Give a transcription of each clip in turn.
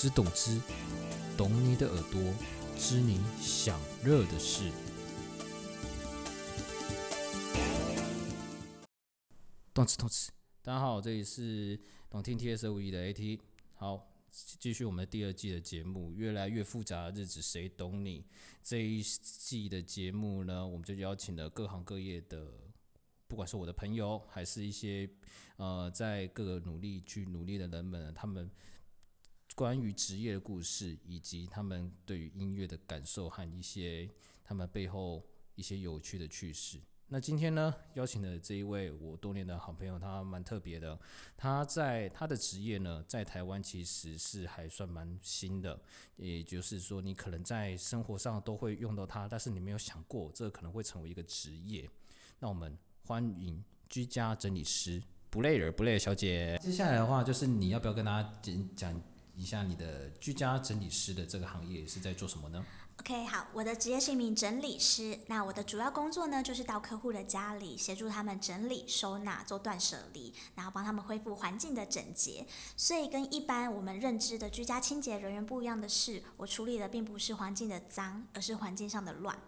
之懂之，懂你的耳朵，知你想热的事。动词动词，大家好，这里是懂听 T S O E 的 A T。好，继续我们第二季的节目，越来越复杂的日子，谁懂你？这一季的节目呢，我们就邀请了各行各业的，不管是我的朋友，还是一些呃在各个努力去努力的人们，他们关于职业的故事，以及他们对于音乐的感受和一些他们背后一些有趣的趣事。那今天呢，邀请的这一位我多年的好朋友，他蛮特别的。他在他的职业呢，在台湾其实是还算蛮新的，也就是说，你可能在生活上都会用到它，但是你没有想过这可能会成为一个职业。那我们欢迎居家整理师布雷尔布雷尔小姐。接下来的话，就是你要不要跟大家讲讲一下你的居家整理师的这个行业是在做什么呢？OK，好，我的职业是一名整理师。那我的主要工作呢，就是到客户的家里协助他们整理、收纳、做断舍离，然后帮他们恢复环境的整洁。所以跟一般我们认知的居家清洁人员不一样的是，我处理的并不是环境的脏，而是环境上的乱。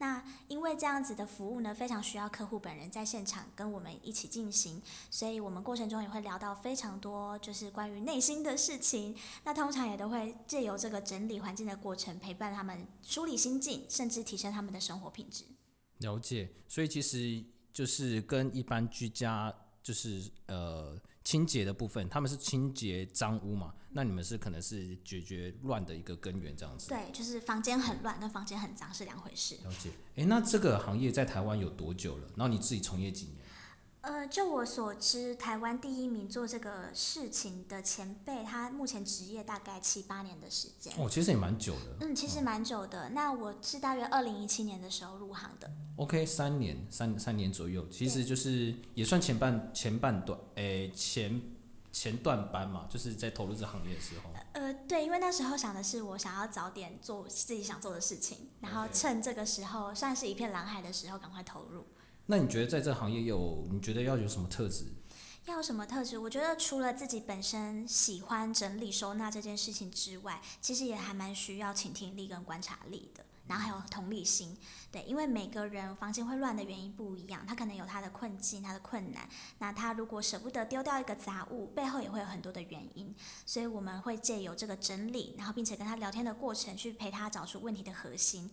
那因为这样子的服务呢，非常需要客户本人在现场跟我们一起进行，所以我们过程中也会聊到非常多，就是关于内心的事情。那通常也都会借由这个整理环境的过程，陪伴他们梳理心境，甚至提升他们的生活品质。了解，所以其实就是跟一般居家就是呃清洁的部分，他们是清洁脏污嘛，那你们是可能是解决乱的一个根源这样子。对，就是房间很乱跟房间很脏是两回事。了解，诶，那这个行业在台湾有多久了？然后你自己从业几年？呃，就我所知，台湾第一名做这个事情的前辈，他目前职业大概七八年的时间。哦，其实也蛮久的。嗯，其实蛮久的。那我是大约二零一七年的时候入行的。OK，三年三三年左右，其实就是也算前半前半段，诶，前前段班嘛，就是在投入这行业的时候。呃，对，因为那时候想的是我想要早点做自己想做的事情，然后趁这个时候算是一片蓝海的时候赶快投入。那你觉得在这行业有，你觉得要有什么特质？要有什么特质？我觉得除了自己本身喜欢整理收纳这件事情之外，其实也还蛮需要倾听力跟观察力的，然后还有同理心。对，因为每个人房间会乱的原因不一样，他可能有他的困境、他的困难。那他如果舍不得丢掉一个杂物，背后也会有很多的原因。所以我们会借由这个整理，然后并且跟他聊天的过程，去陪他找出问题的核心。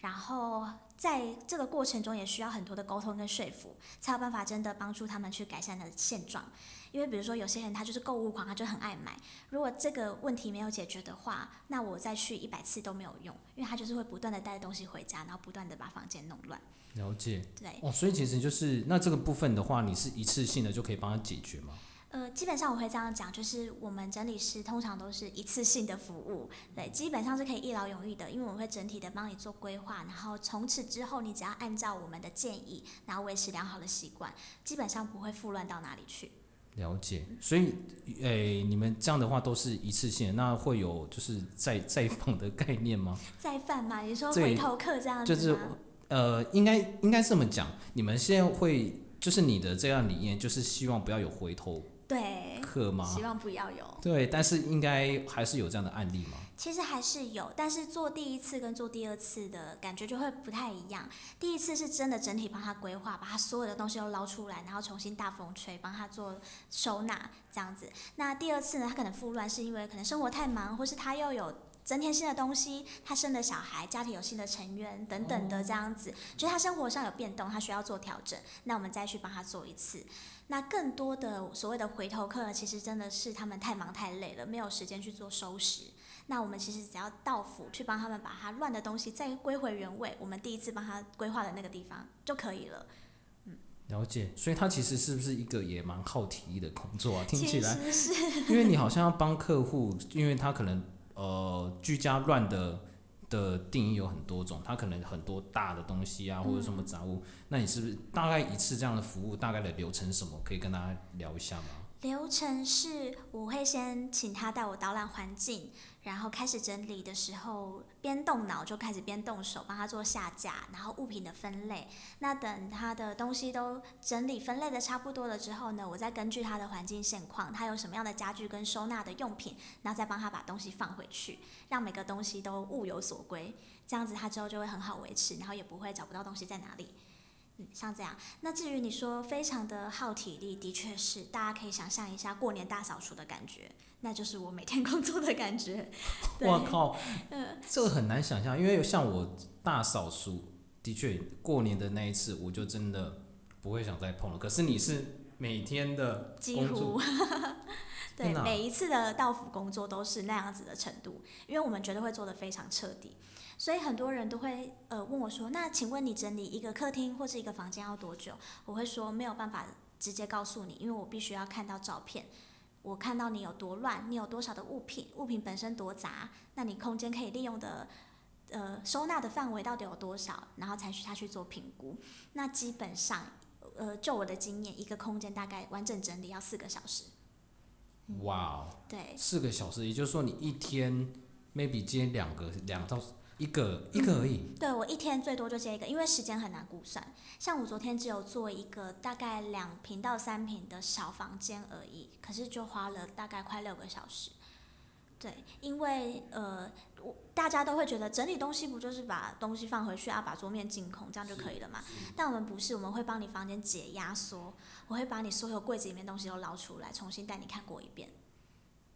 然后在这个过程中，也需要很多的沟通跟说服，才有办法真的帮助他们去改善的现状。因为比如说有些人他就是购物狂，他就很爱买。如果这个问题没有解决的话，那我再去一百次都没有用，因为他就是会不断的带东西回家，然后不断的把房间弄乱。了解。对，哦，所以其实就是那这个部分的话，你是一次性的就可以帮他解决吗？呃，基本上我会这样讲，就是我们整理师通常都是一次性的服务，对，基本上是可以一劳永逸的，因为我们会整体的帮你做规划，然后从此之后你只要按照我们的建议，然后维持良好的习惯，基本上不会复乱到哪里去。了解，所以，诶、你们这样的话都是一次性的，那会有就是再再放的概念吗？再犯嘛？你说回头客这样子就是？呃，应该应该这么讲，你们现在会就是你的这样理念，就是希望不要有回头对，课吗希？望不要有。对，但是应该还是有这样的案例吗？其实还是有，但是做第一次跟做第二次的感觉就会不太一样。第一次是真的整体帮他规划，把他所有的东西都捞出来，然后重新大风吹，帮他做收纳这样子。那第二次呢，他可能复乱是因为可能生活太忙，或是他又有增添新的东西，他生了小孩，家庭有新的成员等等的这样子，就是他生活上有变动，他需要做调整，那我们再去帮他做一次。那更多的所谓的回头客，其实真的是他们太忙太累了，没有时间去做收拾。那我们其实只要到府去帮他们把他乱的东西再归回原位，我们第一次帮他规划的那个地方就可以了。了解，所以他其实是不是一个也蛮耗体力的工作啊？听起来，因为你好像要帮客户，因为他可能呃居家乱的的定义有很多种，它可能很多大的东西啊，或者什么杂物，那你是不是大概一次这样的服务大概的流程什么？可以跟大家聊一下吗？流程是我会先请他带我导览环境，然后开始整理的时候，边动脑就开始边动手，帮他做下架，然后物品的分类。那等他的东西都整理分类的差不多了之后呢，我再根据他的环境现况，他有什么样的家具跟收纳的用品，然后再帮他把东西放回去，让每个东西都物有所归。这样子他之后就会很好维持，然后也不会找不到东西在哪里。嗯，像这样。那至于你说非常的耗体力，的确是，大家可以想象一下过年大扫除的感觉，那就是我每天工作的感觉。我靠，这个很难想象，因为像我大扫除，的确过年的那一次，我就真的不会想再碰了。可是你是每天的几乎，对，每一次的到府工作都是那样子的程度，因为我们绝对会做的非常彻底。所以很多人都会呃问我说：“那请问你整理一个客厅或是一个房间要多久？”我会说没有办法直接告诉你，因为我必须要看到照片，我看到你有多乱，你有多少的物品，物品本身多杂，那你空间可以利用的呃收纳的范围到底有多少，然后才去他去做评估。那基本上呃就我的经验，一个空间大概完整整理要四个小时。哇哦！对，四个小时，也就是说你一天 maybe 接两个两到。一个一个而已。对我一天最多就接一个，因为时间很难估算。像我昨天只有做一个大概两平到三平的小房间而已，可是就花了大概快六个小时。对，因为呃，我大家都会觉得整理东西不就是把东西放回去啊，把桌面净空这样就可以了嘛？但我们不是，我们会帮你房间解压缩，我会把你所有柜子里面东西都捞出来，重新带你看过一遍。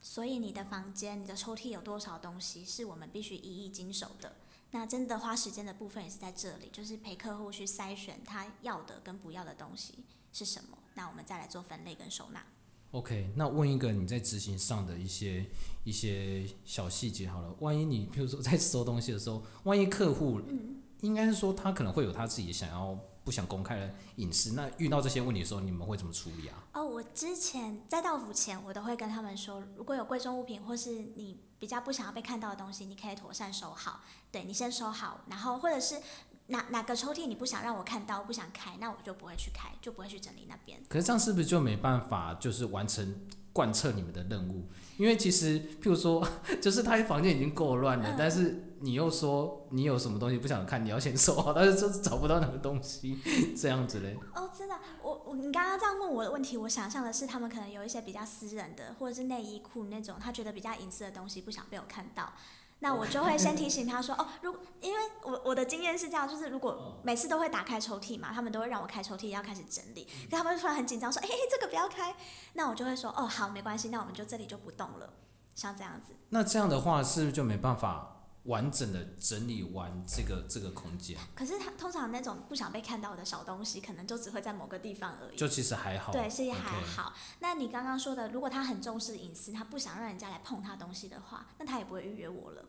所以你的房间、你的抽屉有多少东西，是我们必须一一经手的。那真的花时间的部分也是在这里，就是陪客户去筛选他要的跟不要的东西是什么。那我们再来做分类跟收纳。OK，那问一个你在执行上的一些一些小细节好了。万一你比如说在收东西的时候，万一客户，嗯，应该是说他可能会有他自己想要。不想公开的隐私，那遇到这些问题的时候，你们会怎么处理啊？哦，我之前在到府前，我都会跟他们说，如果有贵重物品或是你比较不想要被看到的东西，你可以妥善收好。对你先收好，然后或者是哪哪个抽屉你不想让我看到，不想开，那我就不会去开，就不会去整理那边。可是这样是不是就没办法，就是完成贯彻你们的任务？因为其实，譬如说，就是他房间已经够乱了，但是。你又说你有什么东西不想看，你要先收好，但是就是找不到那个东西，这样子嘞。哦，真的，我我你刚刚这样问我的问题，我想象的是他们可能有一些比较私人的，或者是内衣裤那种，他觉得比较隐私的东西不想被我看到，那我就会先提醒他说，哦，如因为我我的经验是这样，就是如果每次都会打开抽屉嘛，他们都会让我开抽屉要开始整理，可他们突然很紧张说，哎，这个不要开，那我就会说，哦，好，没关系，那我们就这里就不动了，像这样子。那这样的话是不是就没办法？完整的整理完这个这个空间，可是他通常那种不想被看到的小东西，可能就只会在某个地方而已。就其实还好。对，其实还好。那你刚刚说的，如果他很重视隐私，他不想让人家来碰他东西的话，那他也不会预约我了。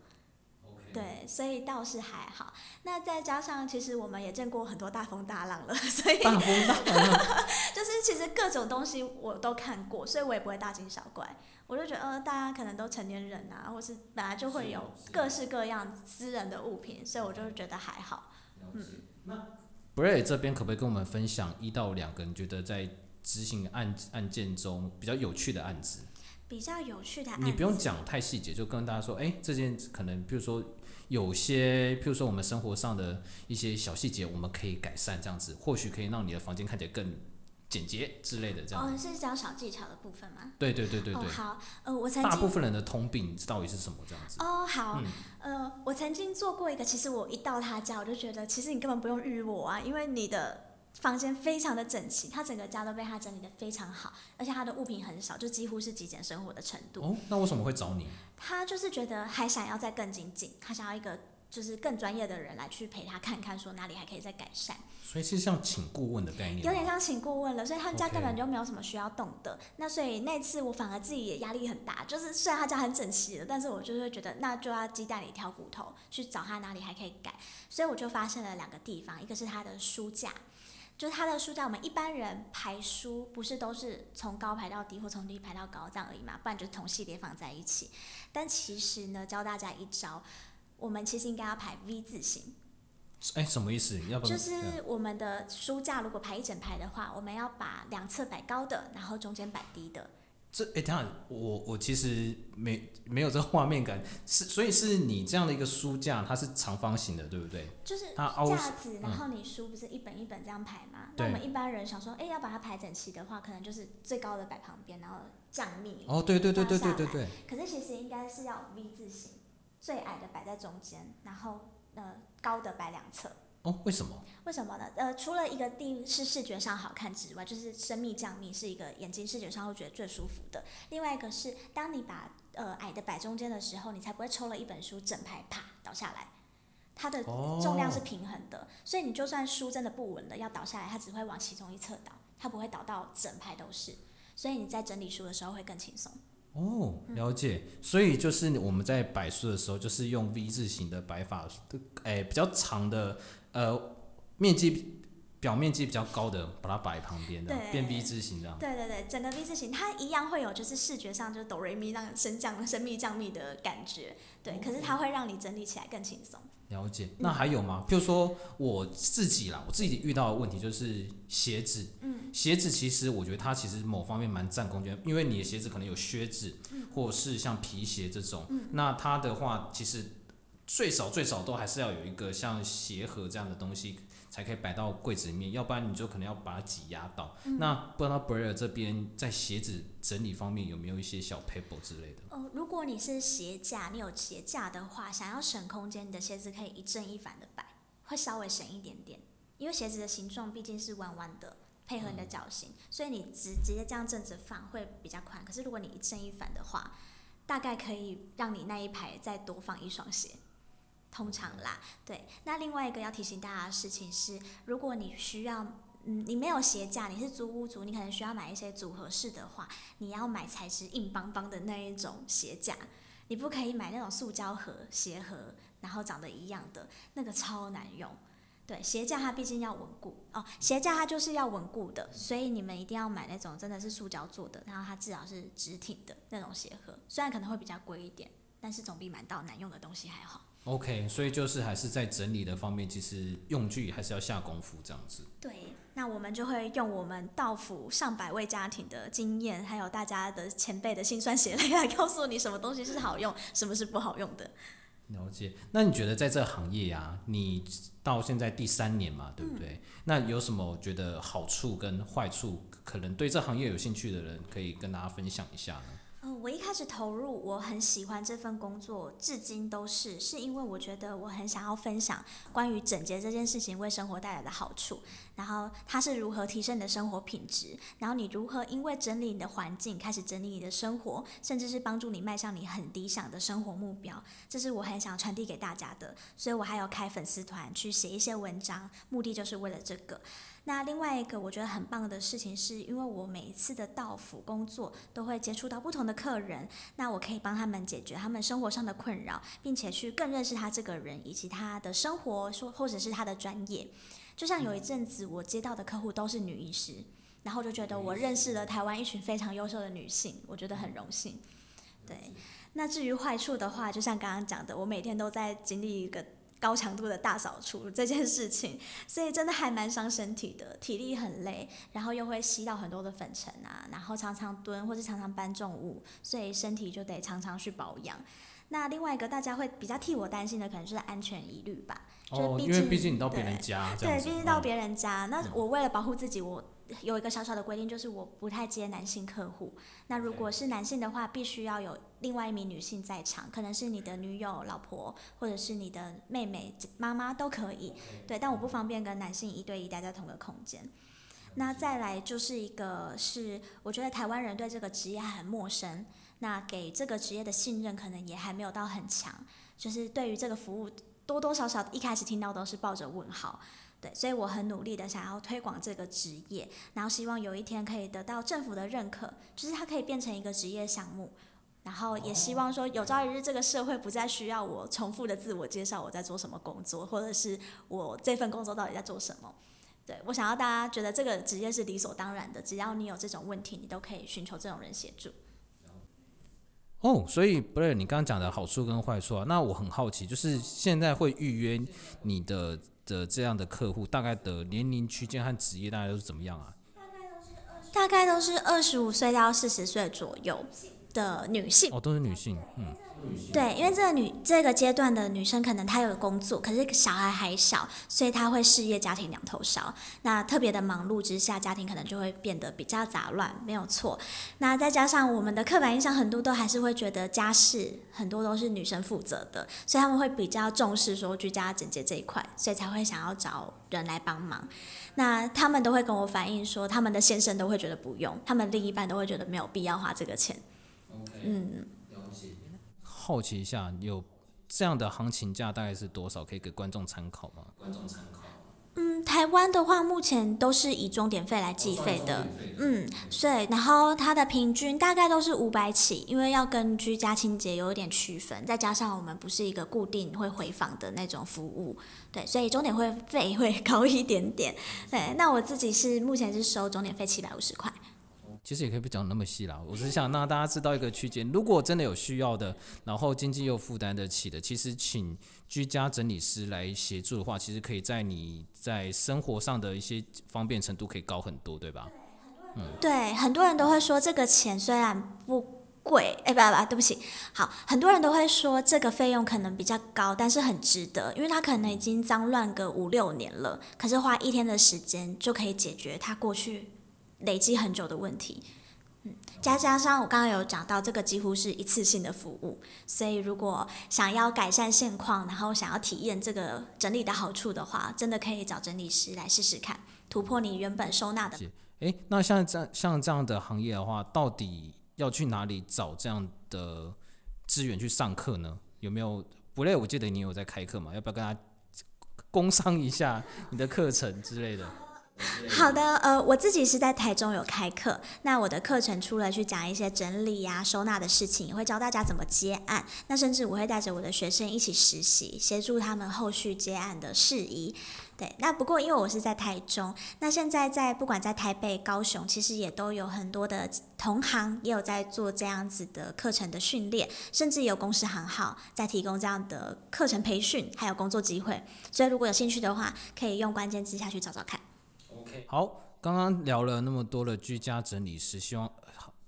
对，所以倒是还好。那再加上，其实我们也见过很多大风大浪了，所以大风大浪，就是其实各种东西我都看过，所以我也不会大惊小怪。我就觉得，呃，大家可能都成年人啊，或是本来就会有各式各样私人的物品，所以我就觉得还好。嗯，那 Bray 这边可不可以跟我们分享一到两个你觉得在执行案案件中比较有趣的案子？比较有趣的案子，你不用讲太细节，就跟大家说，哎，这件可能，比如说有些，譬如说我们生活上的一些小细节，我们可以改善，这样子或许可以让你的房间看起来更。简洁之类的这样。哦，是讲小技巧的部分吗？对对对对对。好，呃，我曾经。大部分人的通病到底是什么这样子？哦，好，呃，我曾经做过一个，其实我一到他家，我就觉得，其实你根本不用预我啊，因为你的房间非常的整齐，他整个家都被他整理的非常好，而且他的物品很少，就几乎是极简生活的程度。哦，那为什么会找你？他就是觉得还想要再更精进，他想要一个。就是更专业的人来去陪他看看，说哪里还可以再改善。所以是像请顾问的概念。有点像请顾问了，所以他们家根本就没有什么需要动的。那所以那次我反而自己也压力很大，就是虽然他家很整齐的，但是我就会觉得那就要鸡蛋里挑骨头，去找他哪里还可以改。所以我就发现了两个地方，一个是他的书架，就是他的书架，我们一般人排书不是都是从高排到低，或从低排到高这样而已嘛，不然就同系列放在一起。但其实呢，教大家一招。我们其实应该要排 V 字形。哎，什么意思？要不就是我们的书架如果排一整排的话，我们要把两侧摆高的，然后中间摆低的，这哎，等下我我其实没没有这画面感，是所以是你这样的一个书架，它是长方形的，对不对？就是架子，然后你书不是一本一本这样排吗？那我们一般人想说，哎，要把它排整齐的话，可能就是最高的摆旁边，然后降密。哦，对对对对对对对。可是其实应该是要 V 字形，最矮的摆在中间，然后呃高的摆两侧。哦，为什么？为什么呢？呃，除了一个定是视觉上好看之外，就是深密降密是一个眼睛视觉上会觉得最舒服的。另外一个是，当你把呃矮的摆中间的时候，你才不会抽了一本书整排啪倒下来，它的重量是平衡的，所以你就算书真的不稳了要倒下来，它只会往其中一侧倒，它不会倒到整排都是，所以你在整理书的时候会更轻松。哦，了解。所以就是我们在摆书的时候，就是用 V 字形的摆法，哎，比较长的。呃，面积表面积比较高的，把它摆旁边的，变 V 字形这样。对对对，整个 V 字形，它一样会有就是视觉上就是哆瑞咪让升降升密降密的感觉，对。可是它会让你整理起来更轻松。了解。那还有吗？譬如说我自己啦，我自己遇到的问题就是鞋子。嗯。鞋子其实我觉得它其实某方面蛮占空间，因为你的鞋子可能有靴子，或者是像皮鞋这种。嗯。那它的话其实。最少最少都还是要有一个像鞋盒这样的东西，才可以摆到柜子里面，要不然你就可能要把它挤压到。那不知道 b r e r 这边在鞋子整理方面有没有一些小 paper 之类的？哦，如果你是鞋架，你有鞋架的话，想要省空间，你的鞋子可以一正一反的摆，会稍微省一点点。因为鞋子的形状毕竟是弯弯的，配合你的脚型，所以你直直接这样正着放会比较宽。可是如果你一正一反的话，大概可以让你那一排再多放一双鞋。通常啦，对。那另外一个要提醒大家的事情是，如果你需要，嗯，你没有鞋架，你是租屋族，你可能需要买一些组合式的话，你要买材质硬邦邦的那一种鞋架，你不可以买那种塑胶盒鞋盒，然后长得一样的，那个超难用。对，鞋架它毕竟要稳固哦，鞋架它就是要稳固的，所以你们一定要买那种真的是塑胶做的，然后它至少是直挺的那种鞋盒，虽然可能会比较贵一点，但是总比买到难用的东西还好。OK，所以就是还是在整理的方面，其实用具还是要下功夫这样子。对，那我们就会用我们到府上百位家庭的经验，还有大家的前辈的辛酸血泪，来告诉你什么东西是好用，什么是不好用的。了解。那你觉得在这行业呀，你到现在第三年嘛，对不对？那有什么觉得好处跟坏处？可能对这行业有兴趣的人，可以跟大家分享一下呢？我一开始投入，我很喜欢这份工作，至今都是，是因为我觉得我很想要分享关于整洁这件事情为生活带来的好处，然后它是如何提升你的生活品质，然后你如何因为整理你的环境开始整理你的生活，甚至是帮助你迈向你很理想的生活目标，这是我很想传递给大家的，所以我还有开粉丝团去写一些文章，目的就是为了这个。那另外一个我觉得很棒的事情，是因为我每一次的到府工作都会接触到不同的客人，那我可以帮他们解决他们生活上的困扰，并且去更认识他这个人以及他的生活，说或者是他的专业。就像有一阵子我接到的客户都是女医师，然后就觉得我认识了台湾一群非常优秀的女性，我觉得很荣幸。对，那至于坏处的话，就像刚刚讲的，我每天都在经历一个。高强度的大扫除这件事情，所以真的还蛮伤身体的，体力很累，然后又会吸到很多的粉尘啊，然后常常蹲或是常常搬重物，所以身体就得常常去保养。那另外一个大家会比较替我担心的，可能就是安全疑虑吧。哦，因为毕竟你到别人家，对，毕竟到别人家，那我为了保护自己，我。有一个小小的规定，就是我不太接男性客户。那如果是男性的话，必须要有另外一名女性在场，可能是你的女友、老婆，或者是你的妹妹、妈妈都可以。对，但我不方便跟男性一对一待在同个空间。那再来就是一个是，我觉得台湾人对这个职业很陌生，那给这个职业的信任可能也还没有到很强，就是对于这个服务多多少少一开始听到都是抱着问号。对，所以我很努力的想要推广这个职业，然后希望有一天可以得到政府的认可，就是它可以变成一个职业项目，然后也希望说有朝一日这个社会不再需要我重复的自我介绍我在做什么工作，或者是我这份工作到底在做什么。对我想要大家觉得这个职业是理所当然的，只要你有这种问题，你都可以寻求这种人协助。哦，所以不是你刚刚讲的好处跟坏处啊？那我很好奇，就是现在会预约你的。的这样的客户，大概的年龄区间和职业大概都是怎么样啊？大概都是二十五岁到四十岁左右的女性。哦，都是女性，嗯。对，因为这个女这个阶段的女生，可能她有工作，可是小孩还小，所以她会事业家庭两头烧。那特别的忙碌之下，家庭可能就会变得比较杂乱，没有错。那再加上我们的刻板印象，很多都还是会觉得家事很多都是女生负责的，所以他们会比较重视说居家整洁这一块，所以才会想要找人来帮忙。那他们都会跟我反映说，他们的先生都会觉得不用，他们另一半都会觉得没有必要花这个钱。嗯。好奇一下，有这样的行情价大概是多少？可以给观众参考吗？观众参考。嗯，台湾的话，目前都是以钟点费来计费的。嗯，所以然后它的平均大概都是五百起，因为要跟居家清洁有一点区分，再加上我们不是一个固定会回访的那种服务，对，所以钟点会费会高一点点。对，那我自己是目前是收钟点费七百五十块。其实也可以不讲那么细啦，我是想让大家知道一个区间。如果真的有需要的，然后经济又负担得起的，其实请居家整理师来协助的话，其实可以在你在生活上的一些方便程度可以高很多，对吧？嗯，对，很多人都会说这个钱虽然不贵，哎，不不，对不起，好，很多人都会说这个费用可能比较高，但是很值得，因为他可能已经脏乱个五六年了，可是花一天的时间就可以解决他过去。累积很久的问题，嗯，加加上我刚刚有讲到，这个几乎是一次性的服务，所以如果想要改善现况，然后想要体验这个整理的好处的话，真的可以找整理师来试试看，突破你原本收纳的。哎，那像这样像这样的行业的话，到底要去哪里找这样的资源去上课呢？有没有？不累，我记得你有在开课嘛？要不要跟他工商一下你的课程之类的？好的，呃，我自己是在台中有开课，那我的课程除了去讲一些整理呀、收纳的事情，也会教大家怎么接案，那甚至我会带着我的学生一起实习，协助他们后续接案的事宜。对，那不过因为我是在台中，那现在在不管在台北、高雄，其实也都有很多的同行也有在做这样子的课程的训练，甚至有公司行号在提供这样的课程培训，还有工作机会。所以如果有兴趣的话，可以用关键字下去找找看。好，刚刚聊了那么多的居家整理师，希望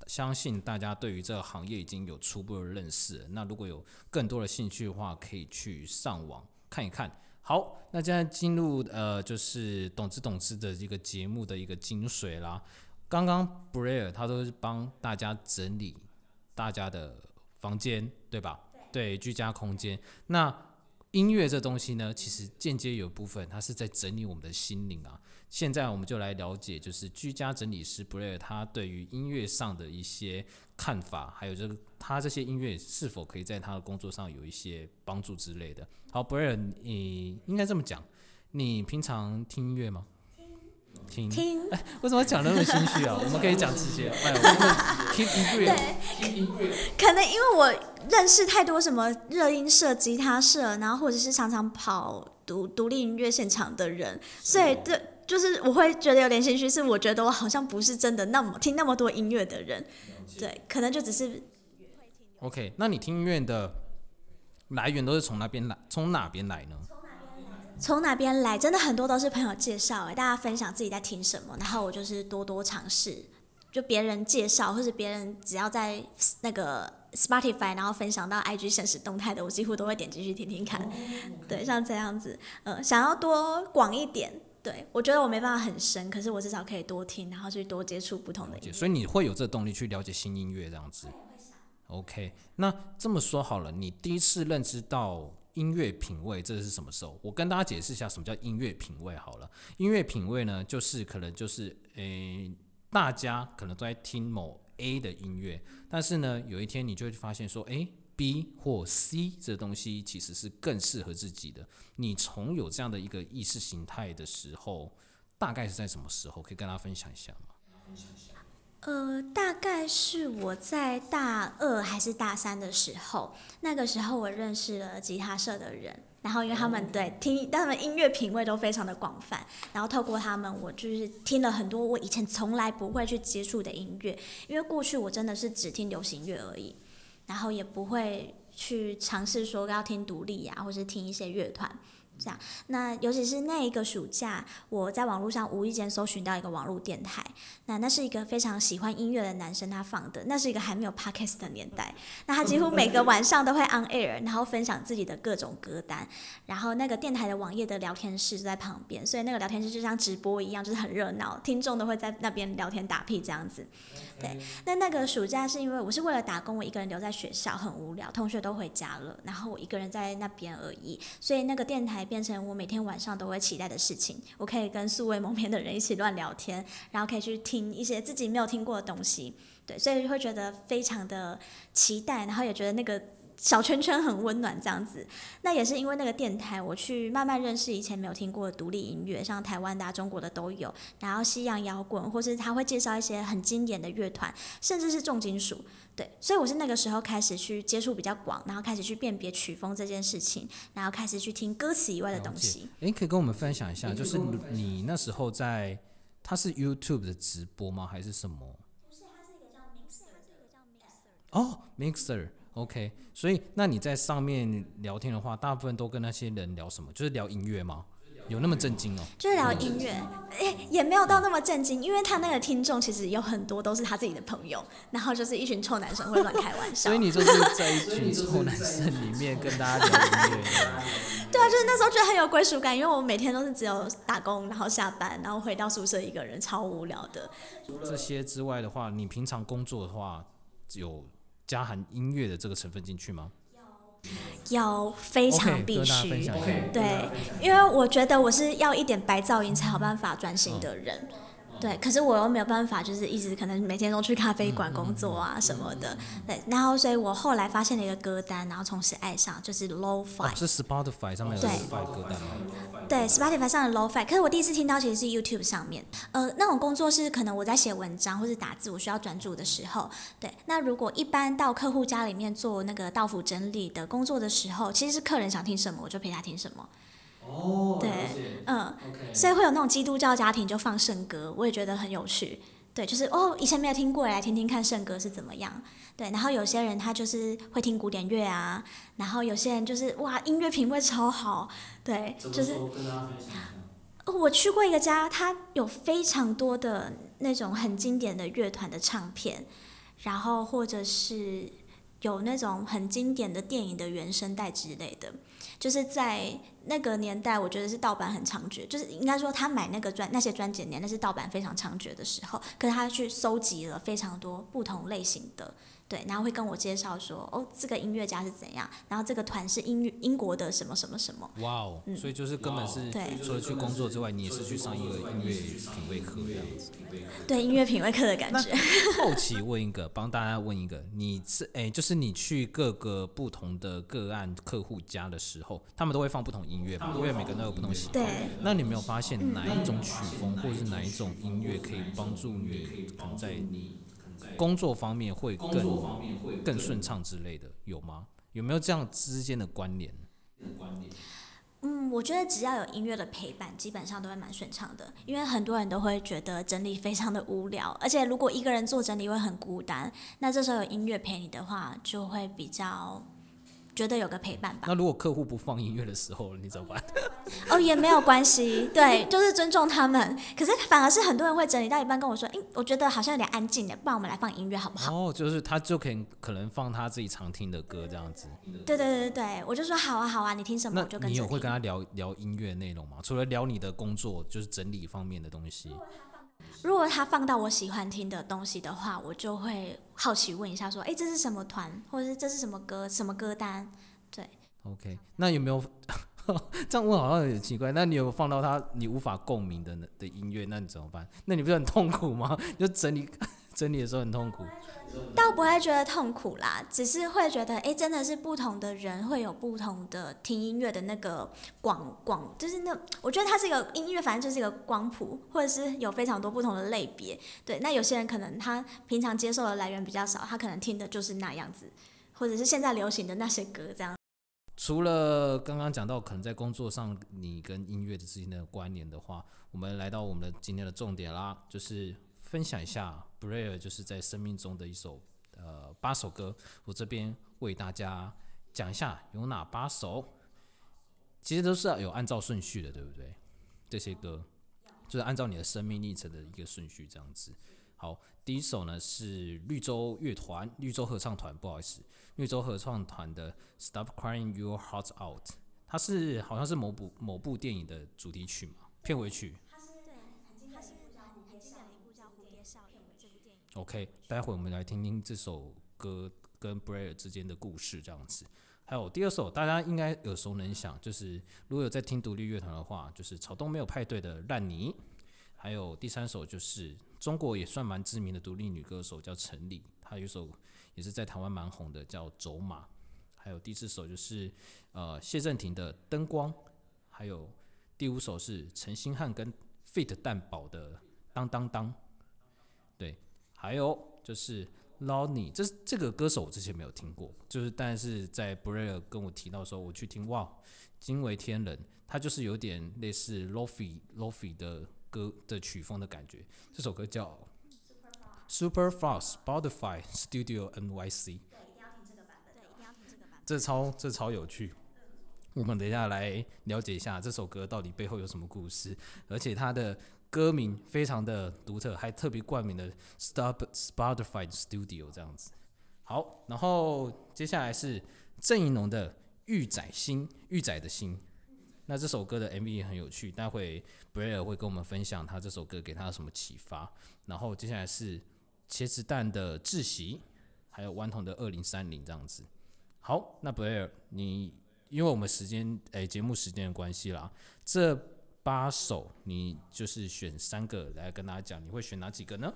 相信大家对于这个行业已经有初步的认识。那如果有更多的兴趣的话，可以去上网看一看。好，那现在进入呃，就是懂之懂之的一个节目的一个精髓啦。刚刚 Brayer 他都是帮大家整理大家的房间，对吧？对，居家空间。那音乐这东西呢，其实间接有部分它是在整理我们的心灵啊。现在我们就来了解，就是居家整理师，Bra，他对于音乐上的一些看法，还有这个他这些音乐是否可以在他的工作上有一些帮助之类的。好，Bra，你应该这么讲，你平常听音乐吗？听听，哎，为什么讲那么心虚啊？我们可以讲直接，哎，听音乐，听音乐，可能因为我认识太多什么热音社、吉他社，然后或者是常常跑独独立音乐现场的人，所以这。就是我会觉得有点心虚，是我觉得我好像不是真的那么听那么多音乐的人，对，可能就只是。OK，那你听音乐的来源都是从那边来，从哪边来呢？从哪边来？真的很多都是朋友介绍，哎，大家分享自己在听什么，然后我就是多多尝试，就别人介绍或者别人只要在那个 Spotify，然后分享到 IG 现实动态的，我几乎都会点进去听听看。对，像这样子，呃，想要多广一点。对，我觉得我没办法很深，可是我至少可以多听，然后去多接触不同的音乐。所以你会有这动力去了解新音乐这样子。OK，那这么说好了，你第一次认知到音乐品味这是什么时候？我跟大家解释一下什么叫音乐品味好了。音乐品味呢，就是可能就是诶，大家可能都在听某 A 的音乐，但是呢，有一天你就会发现说，诶。B 或 C 这东西其实是更适合自己的。你从有这样的一个意识形态的时候，大概是在什么时候？可以跟大家分享一下吗？呃，大概是我在大二还是大三的时候，那个时候我认识了吉他社的人，然后因为他们对听，他们音乐品味都非常的广泛，然后透过他们，我就是听了很多我以前从来不会去接触的音乐，因为过去我真的是只听流行乐而已。然后也不会去尝试说要听独立啊，或是听一些乐团，这样，那尤其是那一个暑假，我在网络上无意间搜寻到一个网络电台，那那是一个非常喜欢音乐的男生他放的，那是一个还没有 podcast 的年代，那他几乎每个晚上都会 on air，然后分享自己的各种歌单，然后那个电台的网页的聊天室就在旁边，所以那个聊天室就像直播一样，就是很热闹，听众都会在那边聊天打屁这样子。对，那那个暑假是因为我是为了打工，我一个人留在学校很无聊，同学都回家了，然后我一个人在那边而已，所以那个电台变成我每天晚上都会期待的事情。我可以跟素未谋面的人一起乱聊天，然后可以去听一些自己没有听过的东西，对，所以会觉得非常的期待，然后也觉得那个。小圈圈很温暖，这样子。那也是因为那个电台，我去慢慢认识以前没有听过的独立音乐，像台湾的、中国的都有。然后西洋摇滚，或是他会介绍一些很经典的乐团，甚至是重金属。对，所以我是那个时候开始去接触比较广，然后开始去辨别曲风这件事情，然后开始去听歌词以外的东西。哎，可以跟我们分享一下，就是你那时候在，它是 YouTube 的直播吗？还是什么？不是，它是一个叫 Mixer，一个叫 Mixer。哦，Mixer。OK，所以那你在上面聊天的话，大部分都跟那些人聊什么？就是聊音乐吗？有那么震惊哦？就是聊音乐，哎，也没有到那么震惊，因为他那个听众其实有很多都是他自己的朋友，然后就是一群臭男生会乱开玩笑。所以你就是在一群臭男生里面跟大家聊音乐。对啊，就是那时候觉得很有归属感，因为我每天都是只有打工，然后下班，然后回到宿舍一个人，超无聊的。这些之外的话，你平常工作的话有？加含音乐的这个成分进去吗？有，非常必须。对，因为我觉得我是要一点白噪音才有办法专心的人。对，可是我又没有办法，就是一直可能每天都去咖啡馆工作啊什么的。对，然后所以我后来发现了一个歌单，然后从此爱上，就是 low fi。是 Spotify 上面有 low fi 歌单吗？对，Spotify 上的 low fi。可是我第一次听到其实是 YouTube 上面。呃，那种工作是可能我在写文章或者打字，我需要专注的时候。对，那如果一般到客户家里面做那个到府整理的工作的时候，其实是客人想听什么，我就陪他听什么。哦，对，嗯，所以会有那种基督教家庭就放圣歌，我也觉得很有趣。对，就是哦，以前没有听过，来听听看圣歌是怎么样。对，然后有些人他就是会听古典乐啊，然后有些人就是哇，音乐品味超好。对，就是我去过一个家，他有非常多的那种很经典的乐团的唱片，然后或者是有那种很经典的电影的原声带之类的。就是在那个年代，我觉得是盗版很猖獗，就是应该说他买那个专那些专辑年，那是盗版非常猖獗的时候，可是他去搜集了非常多不同类型的。对，然后会跟我介绍说，哦，这个音乐家是怎样，然后这个团是英英国的什么什么什么。哇哦，所以就是根本是除了去工作之外，你也是去上一个音乐品味课这样子。对，音乐品味课的感觉。后期问一个，帮大家问一个，你是哎，就是你去各个不同的个案客户家的时候，他们都会放不同音乐嘛？因为每个人都有不同喜好。对。那你没有发现哪一种曲风或者是哪一种音乐可以帮助你可能在你？工作方面会更更顺畅之类的有吗？有没有这样之间的关联？嗯，我觉得只要有音乐的陪伴，基本上都会蛮顺畅的。因为很多人都会觉得整理非常的无聊，而且如果一个人做整理会很孤单。那这时候有音乐陪你的话，就会比较。觉得有个陪伴吧。那如果客户不放音乐的时候，你怎么办？哦，也没有关系，对，就是尊重他们。可是反而是很多人会整理到一半跟我说：“哎，我觉得好像有点安静的，不然我们来放音乐好不好？”哦，就是他就可以可能放他自己常听的歌这样子。对对对对对，我就说好啊好啊，你听什么我就跟。你有会跟他聊聊音乐内容吗？除了聊你的工作，就是整理方面的东西。如果他放到我喜欢听的东西的话，我就会好奇问一下，说：“哎，这是什么团，或者是这是什么歌，什么歌单？”对。OK，那有没有 这样问好像有点奇怪？那你有放到他你无法共鸣的的音乐，那你怎么办？那你不是很痛苦吗？就整理整理的时候很痛苦。倒不会觉得痛苦啦，只是会觉得，哎，真的是不同的人会有不同的听音乐的那个广广，就是那我觉得它是一个音乐，反正就是一个光谱，或者是有非常多不同的类别。对，那有些人可能他平常接受的来源比较少，他可能听的就是那样子，或者是现在流行的那些歌这样。除了刚刚讲到可能在工作上你跟音乐之间的关联的话，我们来到我们的今天的重点啦，就是分享一下 Braille 就是在生命中的一首呃八首歌，我这边为大家讲一下有哪八首。其实都是有按照顺序的，对不对？这些歌就是按照你的生命历程的一个顺序这样子。好，第一首呢是绿洲乐团、绿洲合唱团，不好意思，绿洲合唱团的《Stop Crying Your Heart Out》，它是好像是某部某部电影的主题曲嘛，片尾曲。它是对，很经典的一部叫《很经典的一部叫《蝴蝶效应》这部电影。OK，待会我们来听听这首歌跟 BRAIR 之间的故事，这样子。还有第二首，大家应该耳熟能详，就是如果有在听独立乐团的话，就是草东没有派对的《烂泥》。还有第三首就是中国也算蛮知名的独立女歌手叫陈丽，她有一首也是在台湾蛮红的叫《走马》。还有第四首就是呃谢震廷的《灯光》，还有第五首是陈星汉跟 Fit 蛋堡的《当当当》。对，还有就是。捞你，这这个歌手我之前没有听过，就是但是在 Braille 跟我提到的时候，我去听，哇，惊为天人，他就是有点类似 Lofi Lofi 的歌的曲风的感觉。这首歌叫 Super Fast Spotify Studio NYC，对，一定要听这个版本。对，一定要听这个版本。这超这超有趣。我们等一下来了解一下这首歌到底背后有什么故事，而且它的歌名非常的独特，还特别冠名了 Stop Spotify Studio 这样子。好，然后接下来是郑怡农的《玉仔心》，玉仔的心。那这首歌的 MV 也很有趣，待会 Blair 会跟我们分享他这首歌给他什么启发。然后接下来是茄子蛋的《窒息》，还有顽童的《二零三零》这样子。好，那 Blair 你因为我们时间诶节目时间的关系啦，这八首你就是选三个来跟大家讲，你会选哪几个呢？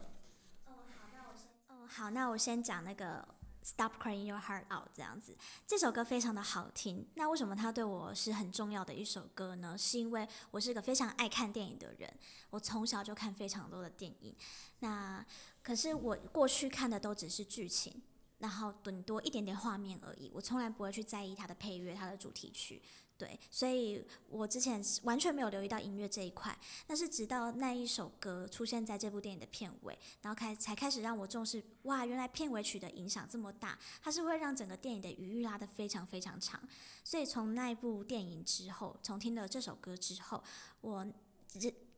嗯，好，那我先讲那个 Stop Crying Your Heart Out 这样子。这首歌非常的好听。那为什么它对我是很重要的一首歌呢？是因为我是个非常爱看电影的人，我从小就看非常多的电影。那可是我过去看的都只是剧情，然后顶多一点点画面而已，我从来不会去在意它的配乐、它的主题曲。对，所以我之前完全没有留意到音乐这一块，那是直到那一首歌出现在这部电影的片尾，然后开才开始让我重视，哇，原来片尾曲的影响这么大，它是会让整个电影的余韵拉得非常非常长。所以从那一部电影之后，从听了这首歌之后，我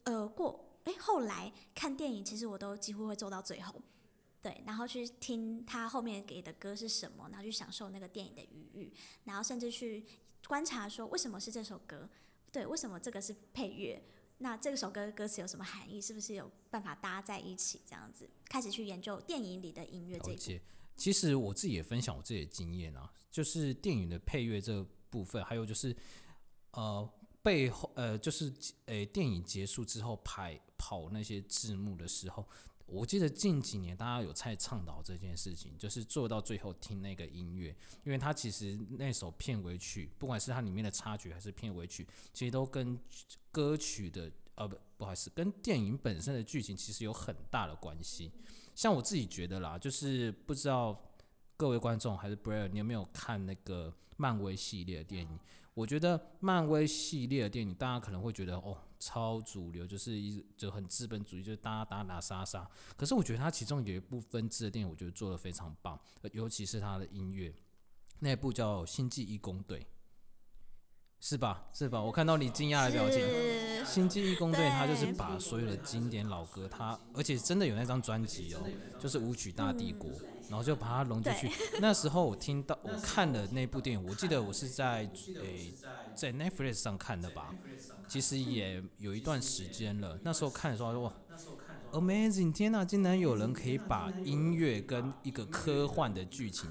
呃过诶，后来看电影其实我都几乎会做到最后。对，然后去听他后面给的歌是什么，然后去享受那个电影的余韵，然后甚至去观察说为什么是这首歌，对，为什么这个是配乐，那这首歌的歌词有什么含义，是不是有办法搭在一起，这样子开始去研究电影里的音乐这一部了解。其实我自己也分享我自己的经验啊，就是电影的配乐这部分，还有就是呃背后呃就是呃、电影结束之后排跑那些字幕的时候，我记得近几年大家有在倡导这件事情，就是做到最后听那个音乐，因为它其实那首片尾曲，不管是它里面的插曲还是片尾曲，其实都跟歌曲的呃不不好意思，跟电影本身的剧情其实有很大的关系。像我自己觉得啦，就是不知道各位观众还是 Blair，你有没有看那个漫威系列的电影？我觉得漫威系列的电影，大家可能会觉得哦，超主流，就是一就很资本主义，就是打打打杀杀。可是我觉得它其中有一部分支的电影，我觉得做的非常棒，尤其是它的音乐，那部叫《星际义工队》，是吧？是吧？我看到你惊讶的表情。星际义工队，他就是把所有的经典老歌，他而且真的有那张专辑哦，就是舞曲大帝国，然后就把它融进去。那时候我听到，我看了那部电影，我记得我是在诶、在 Netflix 上看的吧，其实也有一段时间了。那时候看的时候，哇，Amazing！天呐，竟然有人可以把音乐跟一个科幻的剧情。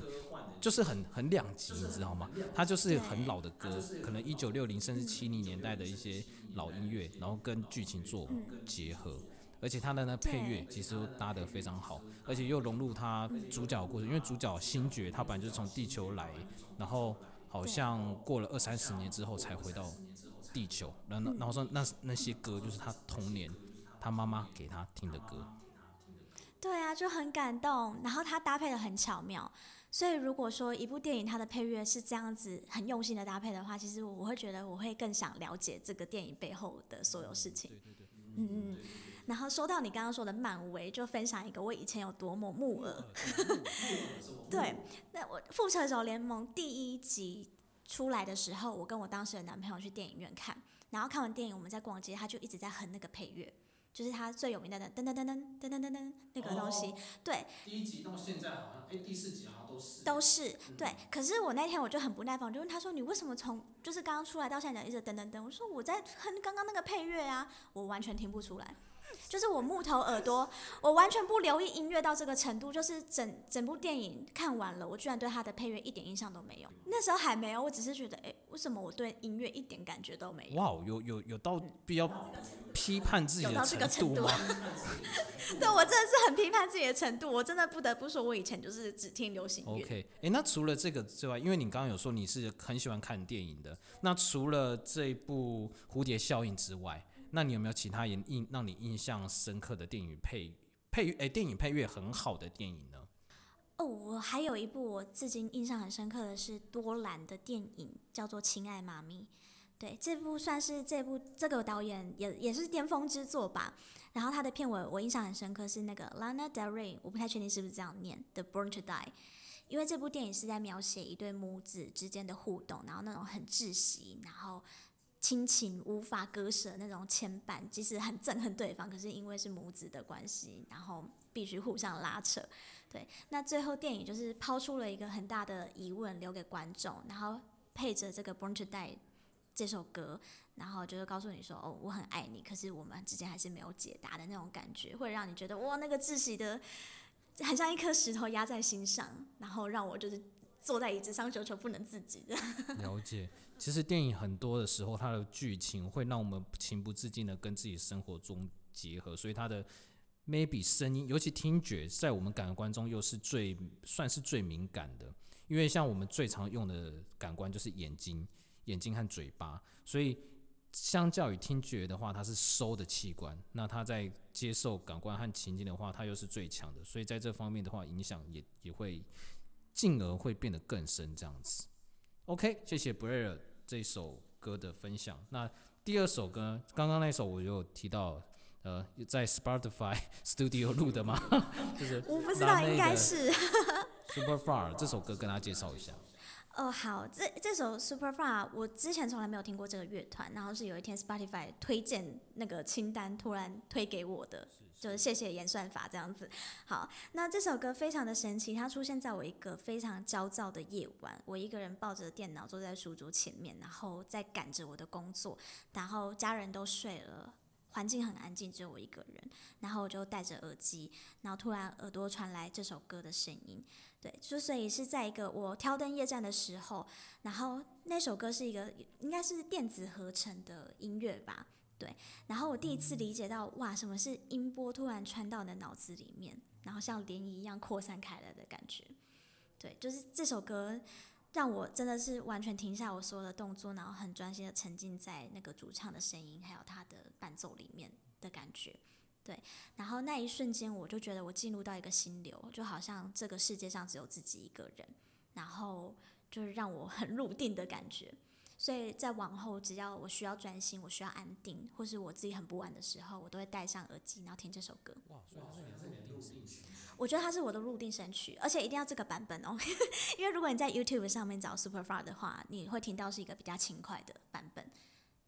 就是很很两极，你知道吗？它就是很老的歌，可能一九六零甚至七零年代的一些老音乐，然后跟剧情做结合，而且他的那配乐其实都搭得非常好，而且又融入他主角的故事，因为主角星爵他本来就是从地球来，然后好像过了二三十年之后才回到地球，然后然后说那那些歌就是他童年他妈妈给他听的歌，对啊，就很感动，然后他搭配的很巧妙，所以如果说一部电影它的配乐是这样子很用心的搭配的话，其实我会觉得我会更想了解这个电影背后的所有事情。嗯嗯。然后说到你刚刚说的漫威，就分享一个我以前有多么木耳。对，那我《复仇者联盟》第一集出来的时候，我跟我当时的男朋友去电影院看，然后看完电影我们在逛街，他就一直在哼那个配乐，就是他最有名的噔噔噔噔噔噔噔噔那个东西，对，第一集到现在好像，哎，第四集好像都是。都是对。可是我那天我就很不耐烦，我就问他说：“你为什么从就是刚刚出来到现在一直噔噔噔？”我说：“我在哼刚刚那个配乐啊，我完全听不出来。”就是我木头耳朵，我完全不留意音乐到这个程度，就是整整部电影看完了，我居然对它的配乐一点印象都没有。那时候还没有，我只是觉得，哎，为什么我对音乐一点感觉都没有？哇，有有有到必要批判自己的程度吗？对，我真的是很批判自己的程度。我真的不得不说，我以前就是只听流行乐。OK，哎，那除了这个之外，因为你刚刚有说你是很喜欢看电影的，那除了这一部《蝴蝶效应》之外，那你有没有其他印印让你印象深刻的电影配配诶电影配乐很好的电影呢？哦，我还有一部我至今印象很深刻的是多兰的电影，叫做《亲爱妈咪》。对，这部算是这部这个导演也也是巅峰之作吧。然后他的片尾我印象很深刻是那个 Lana Del Rey，我不太确定是不是这样念，The Born to Die。因为这部电影是在描写一对母子之间的互动，然后那种很窒息，然后。亲情无法割舍那种牵绊，即使很憎恨对方，可是因为是母子的关系，然后必须互相拉扯。对，那最后电影就是抛出了一个很大的疑问留给观众，然后配着这个《Born to Die》这首歌，然后就是告诉你说：“哦，我很爱你，可是我们之间还是没有解答的那种感觉，会让你觉得哇，那个窒息的很像一颗石头压在心上，然后让我就是坐在椅子上久久不能自己。了解。其实电影很多的时候，它的剧情会让我们情不自禁的跟自己生活中结合，所以它的 maybe 声音，尤其听觉，在我们感官中又是最算是最敏感的，因为像我们最常用的感官就是眼睛、眼睛和嘴巴，所以相较于听觉的话，它是收的器官，那它在接受感官和情境的话，它又是最强的，所以在这方面的话，影响也也会进而会变得更深这样子。OK，谢谢 Blair。这首歌的分享。那第二首歌，刚刚那首我就提到，呃，在 Spotify Studio 录的吗？就是我不知道，应该是 Super Far 这首歌，跟大家介绍一下。哦，好，这这首 Super Far 我之前从来没有听过这个乐团，然后是有一天 Spotify 推荐那个清单突然推给我的。就是谢谢演算法这样子，好，那这首歌非常的神奇，它出现在我一个非常焦躁的夜晚，我一个人抱着电脑坐在书桌前面，然后在赶着我的工作，然后家人都睡了，环境很安静，只有我一个人，然后我就戴着耳机，然后突然耳朵传来这首歌的声音，对，就所以是在一个我挑灯夜战的时候，然后那首歌是一个应该是电子合成的音乐吧。对，然后我第一次理解到，哇，什么是音波突然穿到你的脑子里面，然后像涟漪一样扩散开来的感觉。对，就是这首歌让我真的是完全停下我所有的动作，然后很专心的沉浸在那个主唱的声音还有他的伴奏里面的感觉。对，然后那一瞬间我就觉得我进入到一个心流，就好像这个世界上只有自己一个人，然后就是让我很 入定的感觉。所以在往后，只要我需要专心，我需要安定，或是我自己很不安的时候，我都会戴上耳机，然后听这首歌。哇，所以它是你的入定曲。我觉得它是我的入定神曲，而且一定要这个版本哦，因为如果你在 YouTube 上面找 Super Far 的话，你会听到是一个比较轻快的版本。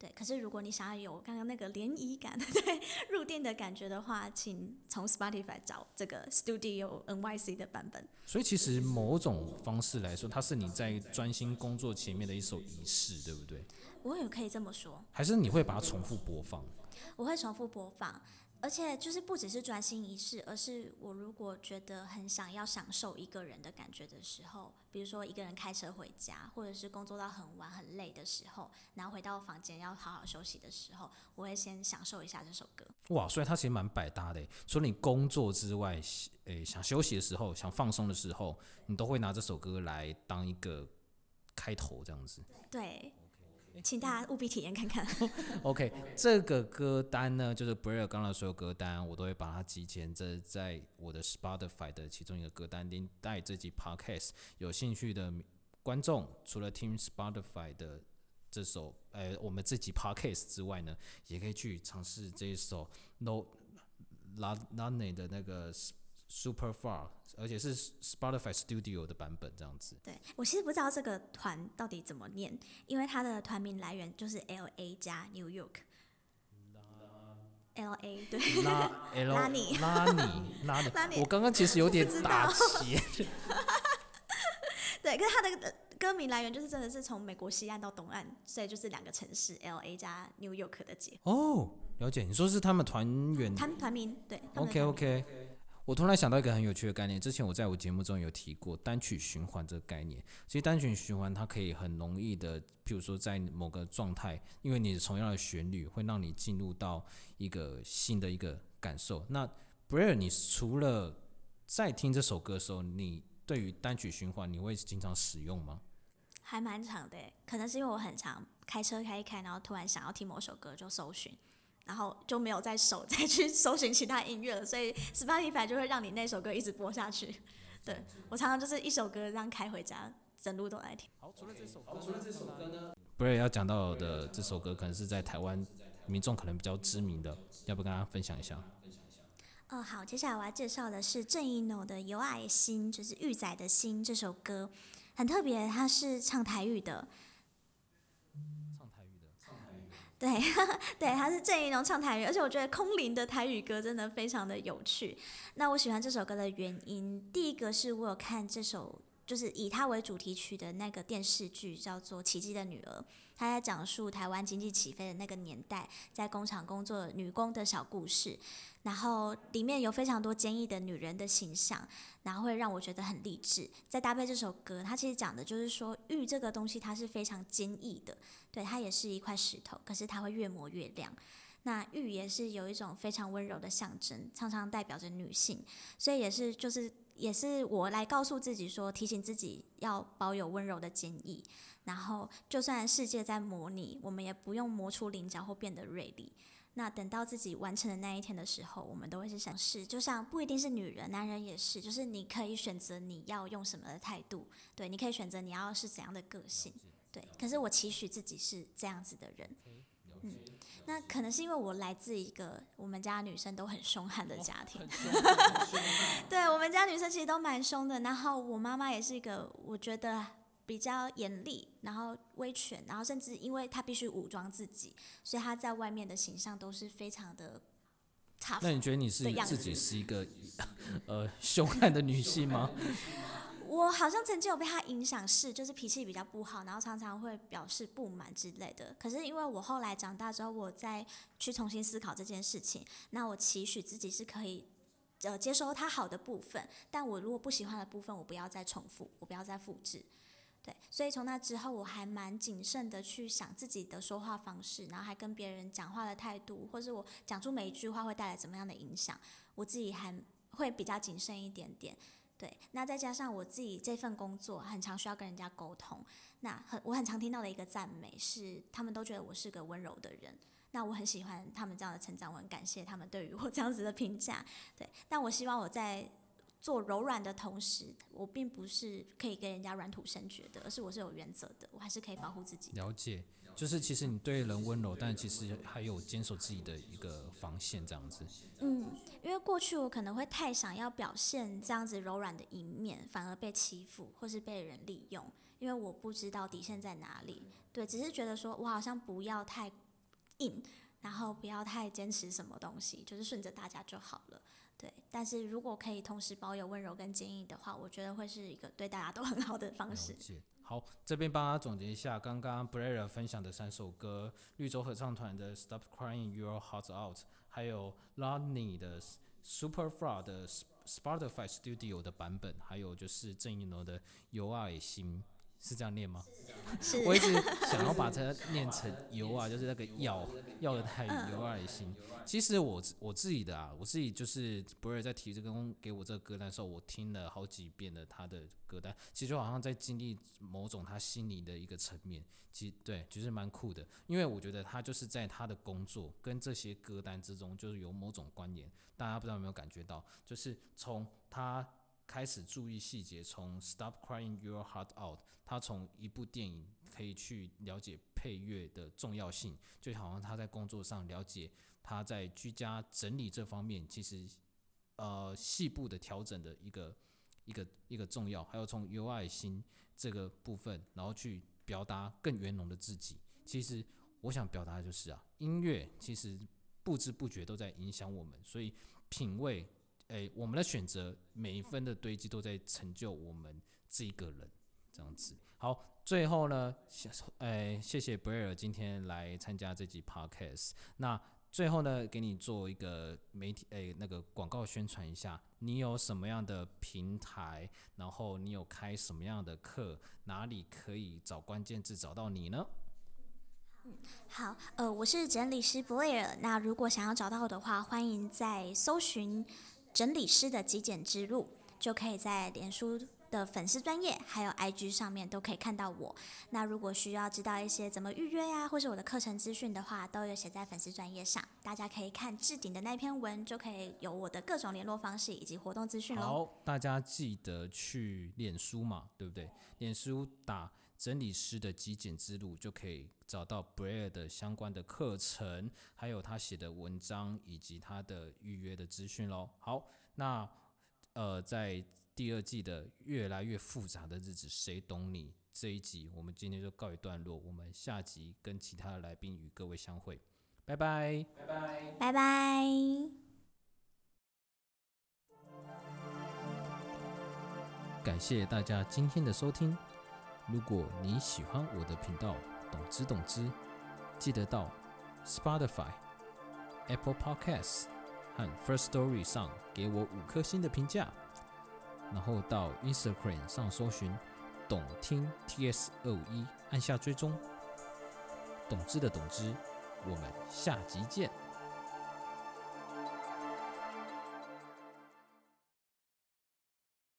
对，可是如果你想要有刚刚那个涟漪感，对入店的感觉的话，请从 Spotify 找这个 Studio NYC 的版本。所以其实某种方式来说，它是你在专心工作前面的一首仪式，对不对？我也可以这么说。还是你会把它重复播放？我会重复播放。而且就是不只是专心一事，而是我如果觉得很想要享受一个人的感觉的时候，比如说一个人开车回家，或者是工作到很晚很累的时候，然后回到房间要好好休息的时候，我会先享受一下这首歌。哇，所以它其实蛮百搭的。除了你工作之外，诶，想休息的时候，想放松的时候，你都会拿这首歌来当一个开头，这样子。对。请大家务必体验看看。OK，这个歌单呢，就是 BRAIR 刚才所有歌单，我都会把它集结在在我的 Spotify 的其中一个歌单。连带这集 Podcast 有兴趣的观众，除了听 Spotify 的这首，呃，我们这集 Podcast 之外呢，也可以去尝试这一首 No La La Ne 的那个。Super Far，而且是 Spotify Studio 的版本这样子。对我其实不知道这个团到底怎么念，因为它的团名来源就是 L A 加 New York。L A 对，拉 L 拉你拉你拉拉你你，我刚刚其实有点打结。对，可是它的歌名来源就是真的是从美国西岸到东岸，所以就是两个城市 L A 加 New York 的结哦，了解，你说是他们团员团团名对。他们的 OK 团名 OK，我突然想到一个很有趣的概念，之前我在我节目中有提过单曲循环这个概念。其实单曲循环它可以很容易的，譬如说在某个状态，因为你同样的旋律会让你进入到一个新的一个感受。那 Blair，你除了在听这首歌的时候，你对于单曲循环你会经常使用吗？还蛮长的，可能是因为我很常开车开一开，然后突然想要听某首歌就搜寻，然后就没有再手 再去搜寻其他音乐了，所以 Spotify 就会让你那首歌一直播下去。对我常常就是一首歌这样开回家，整路都在听。好，除了这首歌，除了这首歌呢？Blair 要讲到的这首歌，可能是在台湾民众可能比较知名的，要不跟大家分享一下？哦，好，接下来我要介绍的是郑一诺的《有爱心》，就是玉仔的心这首歌，很特别，它是唱台语的。对，对，他是郑怡龙唱台语，而且我觉得空灵的台语歌真的非常的有趣。那我喜欢这首歌的原因，第一个是我有看这首，就是以它为主题曲的那个电视剧，叫做《奇迹的女儿》，他在讲述台湾经济起飞的那个年代，在工厂工作女工的小故事。然后里面有非常多坚毅的女人的形象，然后会让我觉得很励志。再搭配这首歌，它其实讲的就是说，玉这个东西它是非常坚毅的，对，它也是一块石头，可是它会越磨越亮。那玉也是有一种非常温柔的象征，常常代表着女性，所以也是就是也是我来告诉自己说，提醒自己要保有温柔的坚毅。然后就算世界在磨你，我们也不用磨出棱角或变得锐利。那等到自己完成的那一天的时候，我们都会是想是，就像不一定是女人，男人也是，就是你可以选择你要用什么的态度，对，你可以选择你要是怎样的个性，对。可是我期许自己是这样子的人，嗯，那可能是因为我来自一个我们家女生都很凶悍的家庭，对我们家女生其实都蛮凶的，然后我妈妈也是一个我觉得比较严厉，然后威权，然后甚至因为她必须武装自己，所以她在外面的形象都是非常的 tough。那你觉得你是自己是一个 呃凶悍的女性吗？我好像曾经有被他影响，是就是脾气比较不好，然后常常会表示不满之类的。可是因为我后来长大之后，我再去重新思考这件事情，那我期许自己是可以呃接收他好的部分，但我如果不喜欢的部分，我不要再重复，我不要再复制。对，所以从那之后，我还蛮谨慎的去想自己的说话方式，然后还跟别人讲话的态度，或是我讲出每一句话会带来怎么样的影响，我自己还会比较谨慎一点点。对，那再加上我自己这份工作很常需要跟人家沟通，那很我很常听到的一个赞美是，他们都觉得我是个温柔的人。那我很喜欢他们这样的成长，我很感谢他们对于我这样子的评价。对，但我希望我在做柔软的同时，我并不是可以跟人家软土生绝的，而是我是有原则的，我还是可以保护自己。了解，就是其实你对人温柔，但其实还有坚守自己的一个防线这样子。嗯，因为过去我可能会太想要表现这样子柔软的一面，反而被欺负或是被人利用，因为我不知道底线在哪里。对，只是觉得说我好像不要太硬，然后不要太坚持什么东西，就是顺着大家就好了。对，但是如果可以同时保有温柔跟坚毅的话，我觉得会是一个对大家都很好的方式。好，这边帮大家总结一下刚刚 Blair 分享的三首歌：绿洲合唱团的《Stop Crying Your Heart Out》，还有 Lonnie 的 Super Far 的 Spotify Studio 的版本，还有就是郑一农的《有爱心》，是这样念吗？我一直 想要把它念成油啊，就是那个药药的泰语油爱心。其实我我自己的啊，我自己就是博尔在提这个给我这个歌单的时候，我听了好几遍的他的歌单，其实好像在经历某种他心里的一个层面。其实对，其实蛮酷的，因为我觉得他就是在他的工作跟这些歌单之中，就是有某种关联。大家不知道有没有感觉到，就是从他。开始注意细节，从 Stop Crying Your Heart Out，他从一部电影可以去了解配乐的重要性，就好像他在工作上了解他在居家整理这方面，其实呃细部的调整的一个一个一个重要，还有从 UI 心这个部分，然后去表达更圆融的自己。其实我想表达的就是啊，音乐其实不知不觉都在影响我们，所以品味，诶，我们的选择每一分的堆积都在成就我们这一个人，这样子。好，最后呢，谢，诶，谢谢 Blair 今天来参加这集 Podcast。那最后呢，给你做一个媒体诶那个广告宣传一下，你有什么样的平台，然后你有开什么样的课，哪里可以找关键字找到你呢？嗯，好，呃，我是整理师 Blair。那如果想要找到我的话，欢迎在搜寻整理师的极简之路，就可以在脸书的粉丝专业还有 IG 上面都可以看到我。那如果需要知道一些怎么预约呀，或是我的课程资讯的话，都有写在粉丝专业上，大家可以看置顶的那篇文，就可以有我的各种联络方式以及活动资讯喽。好，大家记得去脸书嘛，对不对？脸书打。整理师的极简之路，就可以找到 Blair 的相关的课程，还有他写的文章以及他的预约的资讯喽。好，那呃，在第二季的越来越复杂的日子，谁懂你这一集，我们今天就告一段落。我们下集跟其他的来宾与各位相会，拜拜，拜拜，拜拜。感谢大家今天的收听。如果你喜欢我的频道，懂之懂之，记得到 Spotify、Apple Podcasts 和 First Story 上给我五颗星的评价，然后到 Instagram 上搜寻“懂听 TS 二五一”，按下追踪。懂之的懂之，我们下集见。